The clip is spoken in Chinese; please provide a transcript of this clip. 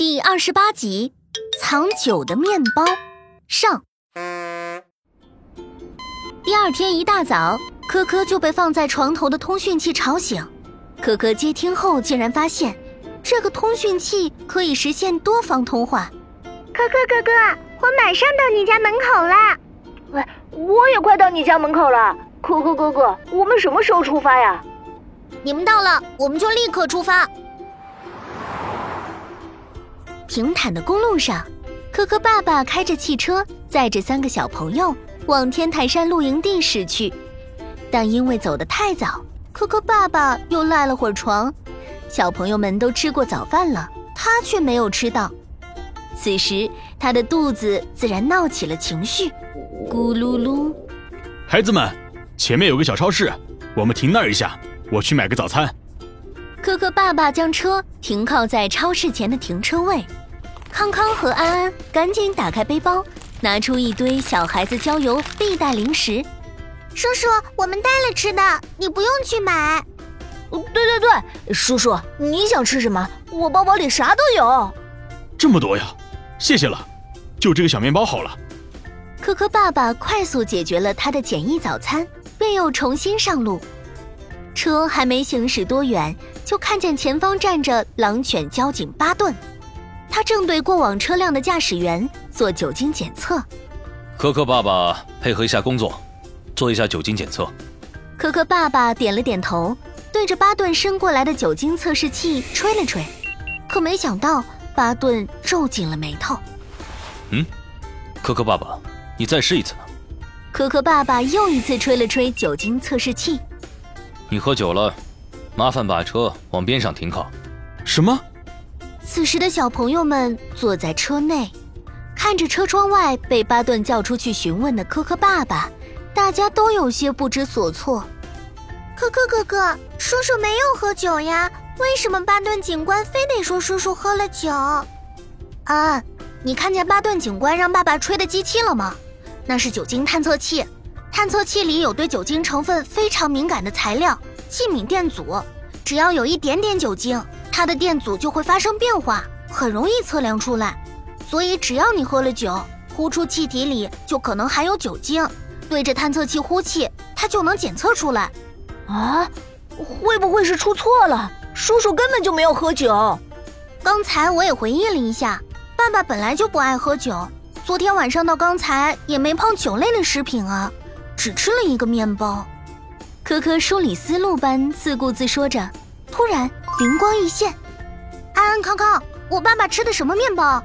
第二十八集，藏酒的面包上。第二天一大早，科科就被放在床头的通讯器吵醒。科科接听后，竟然发现这个通讯器可以实现多方通话。科科哥哥，我马上到你家门口了。喂，我也快到你家门口了。科科哥哥，我们什么时候出发呀？你们到了，我们就立刻出发。平坦的公路上，可可爸爸开着汽车，载着三个小朋友往天台山露营地驶去。但因为走得太早，可可爸爸又赖了会儿床。小朋友们都吃过早饭了，他却没有吃到。此时，他的肚子自然闹起了情绪，咕噜噜。孩子们，前面有个小超市，我们停那儿一下，我去买个早餐。可可爸爸将车停靠在超市前的停车位。康康和安安赶紧打开背包，拿出一堆小孩子郊游必带零食。叔叔，我们带了吃的，你不用去买。对对对，叔叔，你想吃什么？我包包里啥都有。这么多呀，谢谢了，就这个小面包好了。科科爸爸快速解决了他的简易早餐，便又重新上路。车还没行驶多远，就看见前方站着狼犬交警巴顿。他正对过往车辆的驾驶员做酒精检测。可可爸爸，配合一下工作，做一下酒精检测。可可爸爸点了点头，对着巴顿伸过来的酒精测试器吹了吹，可没想到巴顿皱紧了眉头。嗯，可可爸爸，你再试一次。可可爸爸又一次吹了吹酒精测试器。你喝酒了，麻烦把车往边上停靠。什么？此时的小朋友们坐在车内，看着车窗外被巴顿叫出去询问的科科爸爸，大家都有些不知所措。科科哥哥，叔叔没有喝酒呀，为什么巴顿警官非得说叔叔喝了酒？啊，你看见巴顿警官让爸爸吹的机器了吗？那是酒精探测器，探测器里有对酒精成分非常敏感的材料——气敏电阻，只要有一点点酒精。它的电阻就会发生变化，很容易测量出来。所以只要你喝了酒，呼出气体里就可能含有酒精，对着探测器呼气，它就能检测出来。啊，会不会是出错了？叔叔根本就没有喝酒。刚才我也回忆了一下，爸爸本来就不爱喝酒，昨天晚上到刚才也没碰酒类的食品啊，只吃了一个面包。科科梳理思路般自顾自说着。突然灵光一现，安安康康，我爸爸吃的什么面包？